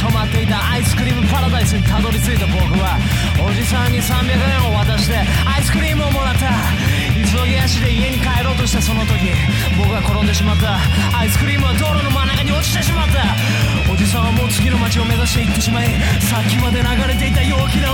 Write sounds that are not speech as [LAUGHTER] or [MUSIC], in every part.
止まっていたアイスクリームパラダイスにたどり着いた僕は。おじさんに300円を渡してアイスクリームをもらった。急ぎ足で家に帰ろうとしたその時僕は転んでしまったアイスクリームは道路の真ん中に落ちてしまった。おじさんはもう次の街を目指して行ってしまいさっきまで流れていた陽気な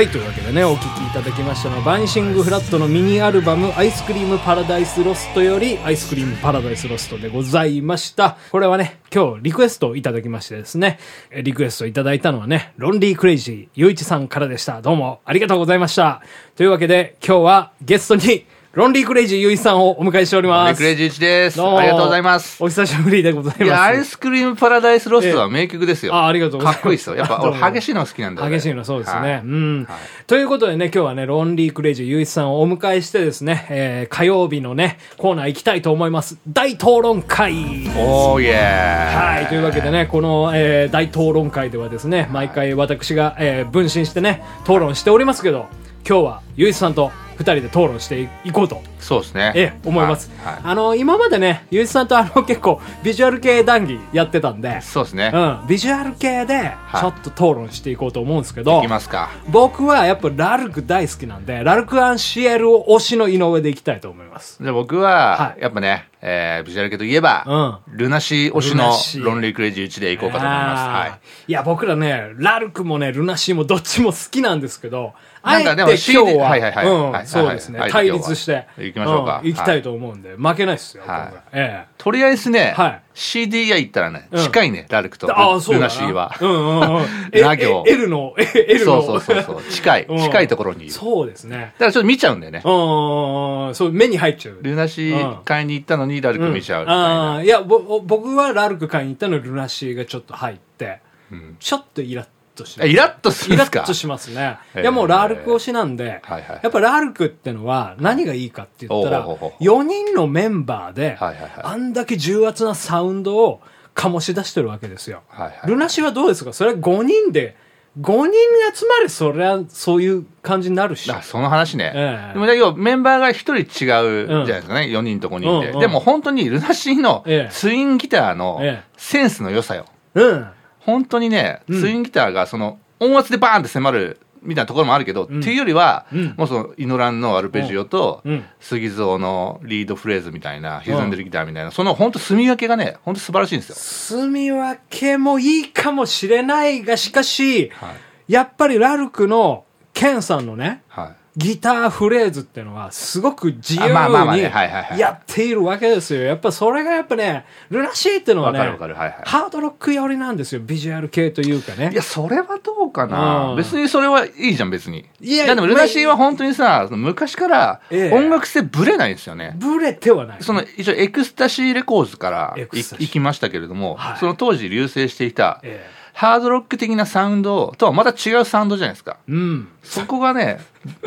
はいというわけでねお聴きいただきましたのはバンシングフラットのミニアルバム「アイスクリームパラダイスロスト」より「アイスクリームパラダイスロスト」でございました。これはね今日リクエストいただきましてですねえリクエストいただいたのはねロンリークレイジーゆういちさんからでした。どうもありがとうございました。というわけで今日はゲストにロンリークレイジーゆういちさんをお迎えしておりますクレイジーゆういちです。どうもありがとうございます。お久しぶりでございますいや、アイスクリームパラダイスロストは名曲ですよ。あありがとうございますかっこいいですよ。やっぱ俺激しいの好きなんだよね。激しいのそうですね。はいうん、はいということでね、今日はね、ロンリークレイジーゆういちさんをお迎えしてですね、えー、火曜日のね、コーナー行きたいと思います。大討論会おーイエーはい。というわけでね、この、えー大討論会ではですね、毎回私が、えー分身してね、討論しておりますけど、今日はゆういちさんと二人で討論していこうとそうですね。ええ、思います。はいはいあの、今までね、ゆういちさんとあの、[LAUGHS] 結構、ビジュアル系談義やってたんで、そうですね。うん、ビジュアル系で、いちょっと討論していこうと思うんですけど、いきますか。僕はやっぱラルク大好きなんで、ラルクアンシエルを推しの井上でいきたいと思います。じゃあ僕はは、やっぱね、えー、ビジュアル系といえば、ルナシー推しのロンリークレイジー1でいこうかと思います。はい。いや、僕らね、ラルクもね、ルナシーもどっちも好きなんですけど、あえて今日は、はいはいはい。うんはいそうですね、はい対立して、行きましょうか。ん行きたいと思うんで、負けないっすよ、はい。今回え。とりあえずね、はい CD 屋行ったらね、うん近いね、ラルクとルああ、そうだな。ナシーは。うんうんうん。えラ行え L の、え L の。そうそうそうそう。近い、うん近いところにいる。だそうですね。からちょっと見ちゃうんだよね。うん、そう、目に入っちゃう。ルナシー買いに行ったのにラルク見ちゃうみたいあな。あ、いや、ぼ、僕はラルク買いに行ったのにルナシーがちょっと入って、うんちょっとイラッとしえイラッとするイラッとしますね。いや、もうラルク推しなんで、やっぱラルクってのは何がいいかって言ったら、おうおうおうおう4人のメンバーで、あんだけ重圧なサウンドを醸し出してるわけですよ。ルナシーはどうですか？それは5人で、5人集まれそりゃそういう感じになるし。あその話ね。ええでもね、要はメンバーが一人違うじゃないですかね。4人と5人で。うんうんでも本当にルナシーのええツインギターのええセンスの良さよ。うん。本当にね、うんツインギターがその音圧でバーンって迫るみたいなところもあるけど、うんっていうよりは、うんもうそのイノランのアルペジオと、うん杉蔵のリードフレーズみたいな、歪んでるギターみたいな、その本当住み分けがね、本当素晴らしいんですよ。住み分けもいいかもしれないが、しかし、はい。やっぱりラルクのケンさんのね、はい。ギターフレーズってのはすごく自由にやっているわけですよ。やっぱそれがやっぱね、ルナシーってのはね、わかるわかるはいはいハードロック寄りなんですよ。ビジュアル系というかね。いや、それはどうかなうん。別にそれはいいじゃん、別に。いやでも、ルナシーは本当にさ、昔からええ音楽性ぶれないんですよね。ブレてはない。その、一応、エクスタシーレコーズから行きましたけれども、はいその当時隆盛していた、ええハードロック的なサウンドとはまた違うサウンドじゃないですか。うん。そこがね、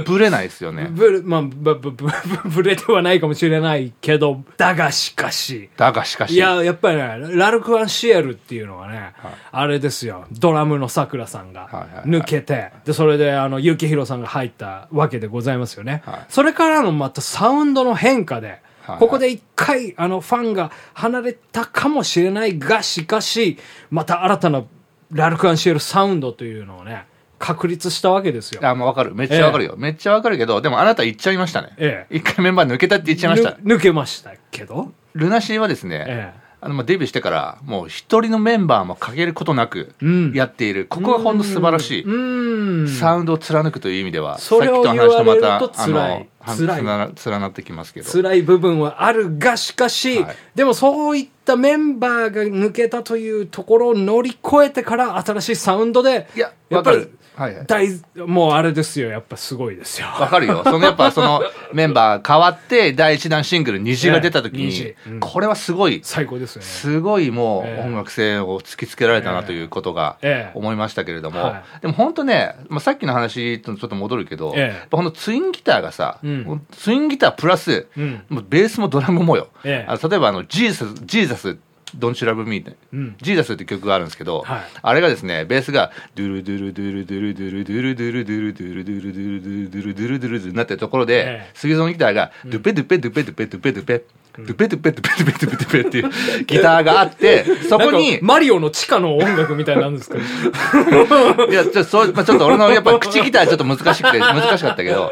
ぶれないですよね。[LAUGHS] ブレ、まあ、ぶ、ぶ、ぶ、ぶれてはないかもしれないけど、だがしかし、だがしかし。いや、やっぱりね、ラルク・アンシエルっていうのはね、はいあれですよ、ドラムのさくらさんがはいはいはい抜けて、で、それで、あの、ゆきひろさんが入ったわけでございますよね。はいそれからのまたサウンドの変化で、はいここで一回、あの、ファンが離れたかもしれないが、しかし、また新たなラルク・アンシエルサウンドというのをね、確立したわけですよ。あ、もうわかる。めっちゃわかるよ。めっちゃわかるけど、でもあなた言っちゃいましたね。ええ一回メンバー抜けたって言っちゃいました。ぬ抜けましたけど、ルナシーはですね、えああのまあデビューしてからもう一人のメンバーも欠けることなくうんやっている、ここが本当素晴らしい、うん。サウンドを貫くという意味では、それをさっきと話とまたあのは辛い。連なってきますけど。辛い部分はあるが、しかし、はい。でもそういったメンバーが抜けたというところを乗り越えてから新しいサウンドで、いややっぱりはいはい。大、もうあれですよ、やっぱすごいですよ。わかるよ。そのやっぱそのメンバー変わって第一弾シングル虹が出た時に虹。うん、これはすごい、最高ですよね。すごいもええう音楽性を突きつけられたなということがええ。思いましたけれども。は、でも本当ね、まあ、さっきの話とちょっと戻るけど、ええ。ツインギターがさ、うんツインギタープラス、ベースもドラムもよ。ええ。あの例えばあの、 Jesus, Jesus, don't you love me って、うん。 Jesus って曲があるんですけど、はい。あれがですね、ベースが、ドゥルドゥルドゥルドゥルドゥルドゥルドゥルドゥルドゥルドゥルドゥルドゥルドゥルドゥルドゥルドゥルになってるところで、ええ杉園ギターが、ドゥペドゥペドゥペドゥペドゥペドゥペ、ドゥペドゥペドゥペドゥペドゥペドゥペっていうギターがあって、そこにマリオの地下の音楽みたいなんですけど。いや、ちょっと、そう、まあ、ちょっと俺のやっぱ口ギターちょっと難しくて、難しかったけど、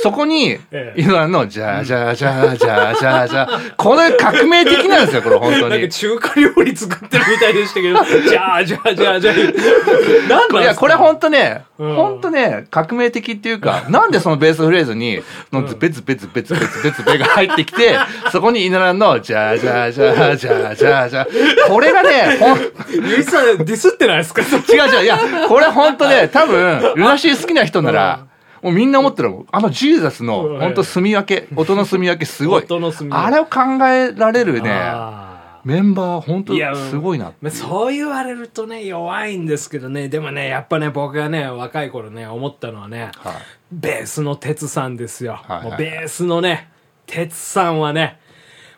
そこに、ええ。イワンの、じゃあじゃあじゃあじゃあじゃあじゃあ、これ革命的なんですよ、これ本当に。中華料理作ってるみたいでしたけど、じゃあじゃあじゃあじゃあ。なんなんいや、これ本当ね、うん。本当ね、革命的っていうか、なんでそのベースフレーズに、のズベズベズベズベズベズベが入ってきて、そこにイナランの、じゃあじゃあじゃあじゃあじゃあじゃあ、これがね、ほん、ゆいさんディスってないですか？違う違う、いや、これ本当ね、多分、ルナシー好きな人なら、もうみんな思ってるもん。あのジーザスうん。の、本当住み分け、音の住み分けすごい。音の住み分け。あれを考えられるね、あメンバー本当すごいな。まあそう言われるとね、弱いんですけどね、でもね、やっぱね、僕がね、若い頃ね、思ったのはね、はい。ベースの鉄さんですよ。はいはい。もうベースのね、鉄さんはね、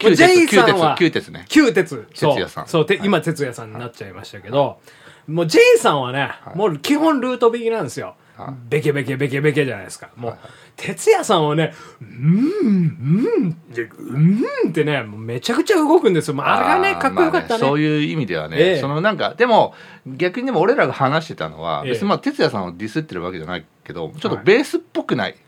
ジェイさんは、旧鉄ね。旧鉄。そう。哲也さん。そう、て今、哲也さんになっちゃいましたけど、もうジェイさんはね、もう基本ルート引きなんですよ。はいベケベケベケベケじゃないですか。もう、哲也さんはね、うーん、うん、でうーんってね、もうめちゃくちゃ動くんですよ。まあ、あれがね、ーかっこよかったね。まあそういう意味ではね、ええそのなんか、でも、逆にでも俺らが話してたのは、ええ別にまあ、哲也さんをディスってるわけじゃないけど、ちょっとベースっぽくない。[LAUGHS]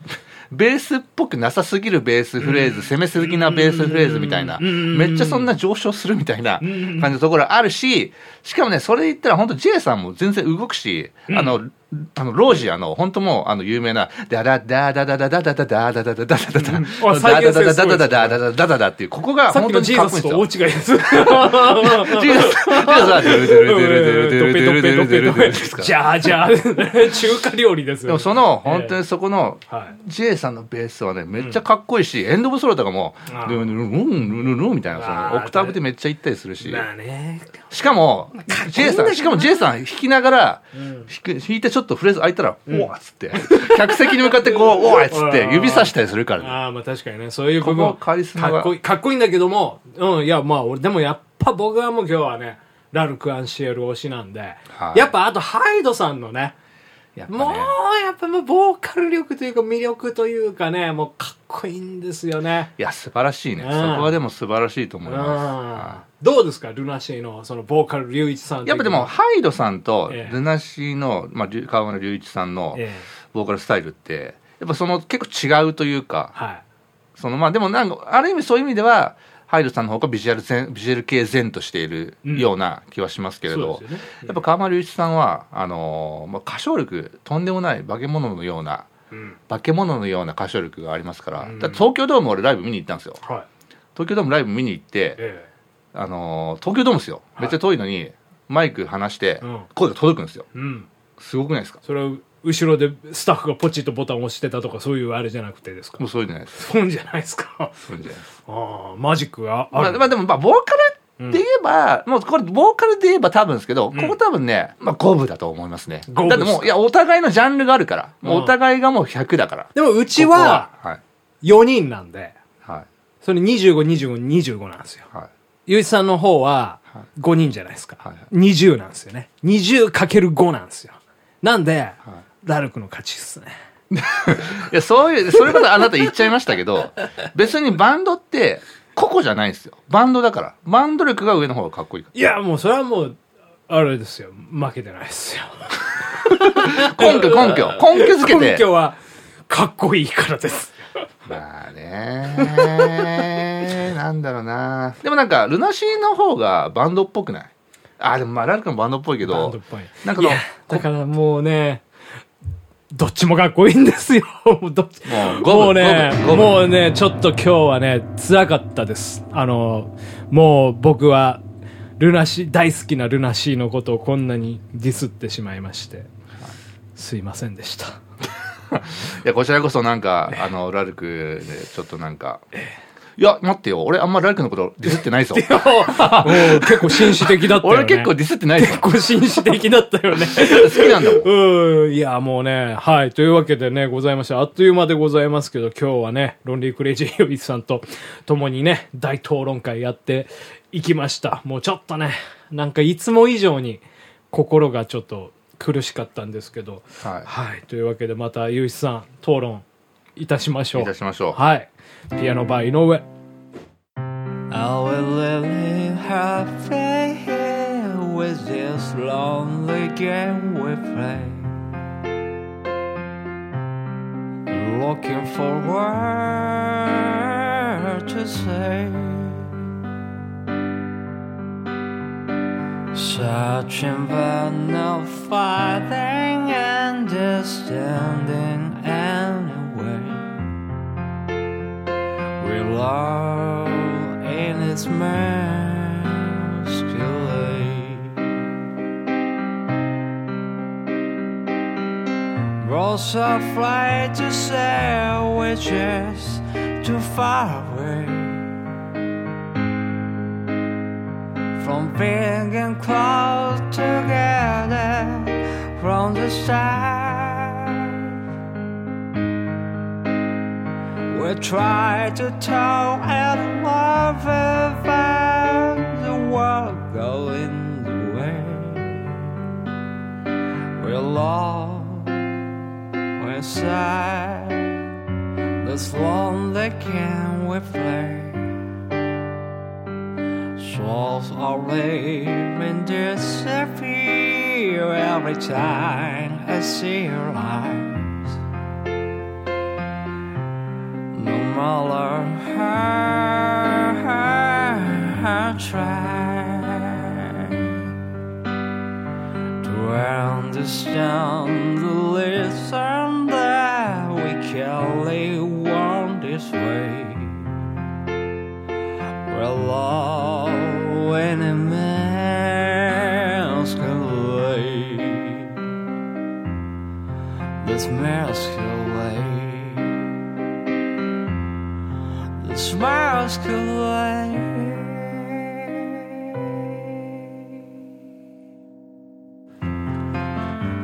ベースっぽくなさすぎるベースフレーズ、攻めすぎなベースフレーズみたいな、うんめっちゃそんな上昇するみたいな感じのところあるし、しかもね、それ言ったら本当 J さんも全然動くし、あの、あの、ロージアの、本当もう、あの、有名な、ダダダダダダダダダダダダダダダダダダあ再現性ダダダダダダダダダダダっていう、ここが本当にかっこいいんですよ大。違いです。 Jesus, Jesus,ドゥルドゥルドゥルドゥルドゥルドゥルドゥルドゥルドゥルですかじゃあじゃあ、中華料理です。でもその、本当にそこの、はい。J さんのベースはね、めっちゃかっこいいし、 End of Sorrow とかも、ルンルンルンルンみたいな、その、オクターブでめっちゃ行ったりするし、まあね。しかも、J さん、しかも J さん弾きながら、弾いてちょっとフレーズ開いたら、おわっつって、客席に向かってこう、[LAUGHS] おわっつって指さしたりするからね。ああ、まあ確かにね、そういう部分。ここカリスマがかっこいい、かっこいいんだけども、うん、いや、まあ俺、でもやっぱ僕はもう今日はね、ラルク・アンシエル推しなんで、はい。やっぱあとハイドさんのね、やっぱもうね、やっぱもうボーカル力というか魅力というかね、もうかっこいいんですよね。いや、素晴らしいね。うんそこはでも素晴らしいと思います。うんはどうですかルナシーのそのボーカル龍一さんやっぱでも、ハイドさんとええルナシーの、まあ、りゅ川村隆一さんのええボーカルスタイルって、やっぱその結構違うというか、はい。そのまあでもなんか、ある意味そういう意味では、ハイドさんの方がビジュアル全ビジュアル系善としているような気はしますけれど、そうですよねやっぱ川村隆一さんは、あのーまあ、歌唱力、とんでもない化け物のような、うん。化け物のような歌唱力がありますから、東京ドーム俺ライブ見に行ったんですよ。はい。東京ドームライブ見に行って、えあのー東京ドームですよ。めっちゃ遠いのに、マイク離してうん、声が届くんですよ。すごくないですか？それは後ろでスタッフがポチッとボタンを押してたとかそういうあれじゃなくてですか？もうそういうんじゃないです。そうじゃないですか。そうじゃないです。ああ、マジックがあ、る。まあでも、まあ、ボーカルで言えば、もうこれ、ボーカルで言えば多分ですけど、ここ多分ね、まあ、五分だと思いますね。五分だってもう、いや、お互いのジャンルがあるから。お互いがもう100だから。でもうちははい。4人なんで、はい。それ25、25、25なんですよ。はい。ゆういちさんの方ははい5人じゃないですか。はいはい20なんですよね。20×5 なんですよ。なんで、ラルクの勝ちですね。[LAUGHS] いや、そういう、それこそあなた言っちゃいましたけど、別にバンドって、個々じゃないんですよ。バンドだから。バンド力が上の方がかっこいいかいや、もうそれはもう、あれですよ。負けてないですよ。ら。根拠、[LAUGHS] 根拠。根拠づけて。根拠は、かっこいいからです。まあね [LAUGHS] なんだろうなでもなんかルナシーの方がバンドっぽくない？あでもまあラルクもバンドっぽいけどバンドっぽいなんかだからもうねどっちもかっこいいんですよ。も [LAUGHS] うどっち？もうねもうねちょっと今日はね辛かったです。あのもう僕はルナシー大好きなルナシーのことをこんなにディスってしまいまして。すいませんでした。[LAUGHS] いやこちらこそなんかあのラルクでちょっとなんかいや待ってよ俺あんまラルクのことディスってないぞ結構紳士的だったよね俺結構ディスってないぞ結構紳士的だったよね好きなんだもんうん、いや、もうね、はい。というわけでね、ございました。あっという間でございますけど、今日はね、ロンリークレイジーヨビスさんと共にね、大討論会やっていきました。もうちょっとね、なんかいつも以上に心がちょっと苦しかったんですけど、はいはい。というわけでまた、ゆういちさん、討論いたしましょう。いたしましょうはい。piano bar. You know it. Our lily halfway here with this lonely game we play. Looking forward to say. Searching but not finding understanding. law and its masculine. Rolls a flight to sandwiches too far away from being close together from the side. We try to tell and love about the world going the way. We're lost, we're sad. This lonely can we play? Souls are leaving disappear every time I see your eyes. Matter how I try to understand the lesson that we can live on this way. We're lost in a masquerade. This masquerade. ピ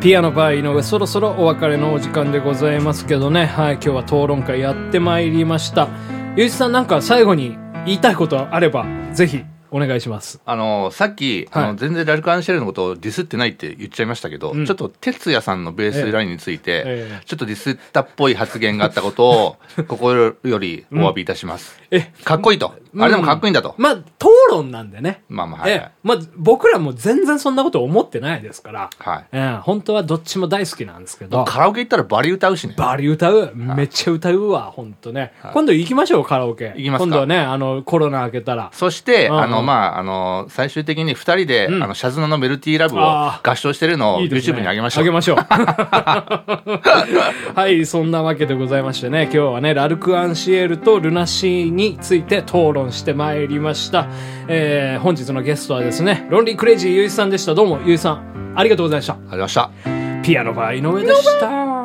ピアノバー井上、そろそろお別れのお時間でございますけどね。はい、今日は討論会やってまいりました。ゆうじさんなんか最後に言いたいことあれば、ぜひお願いします。あのさっき、はいあの全然ラルク・アンシェルのことをディスってないって言っちゃいましたけど、うんちょっと哲也さんのベースラインについて、ええちょっとディスったっぽい発言があったことを [LAUGHS] 心よりお詫びいたします、え、かっこいいと、あれでもかっこいいんだと、まあ、討論なんでね。まあまあはい、え、まあ、僕らも全然そんなこと思ってないですから。はいえ本当はどっちも大好きなんですけど。カラオケ行ったらバリ歌うしねバリ歌う。めっちゃ歌うわ、本当ね。今度行きましょう、カラオケ。行きますか今度はね、あの、コロナ明けたら。そして、あの、まあ、あの、最終的に二人で、うんあの、シャズナのメルティーラブをあ合唱してるのを YouTube に上げましょう。上げましょう。[LAUGHS] はい、そんなわけでございましてね、今日はね、ラルク・アンシエルとルナシーについて討論してまいりました。えー、本日のゲストはですね、ロンリー・クレイジーゆういさんでした。どうも、ゆういさん、ありがとうございました。ありがとうございました。ピアノバー井上でした。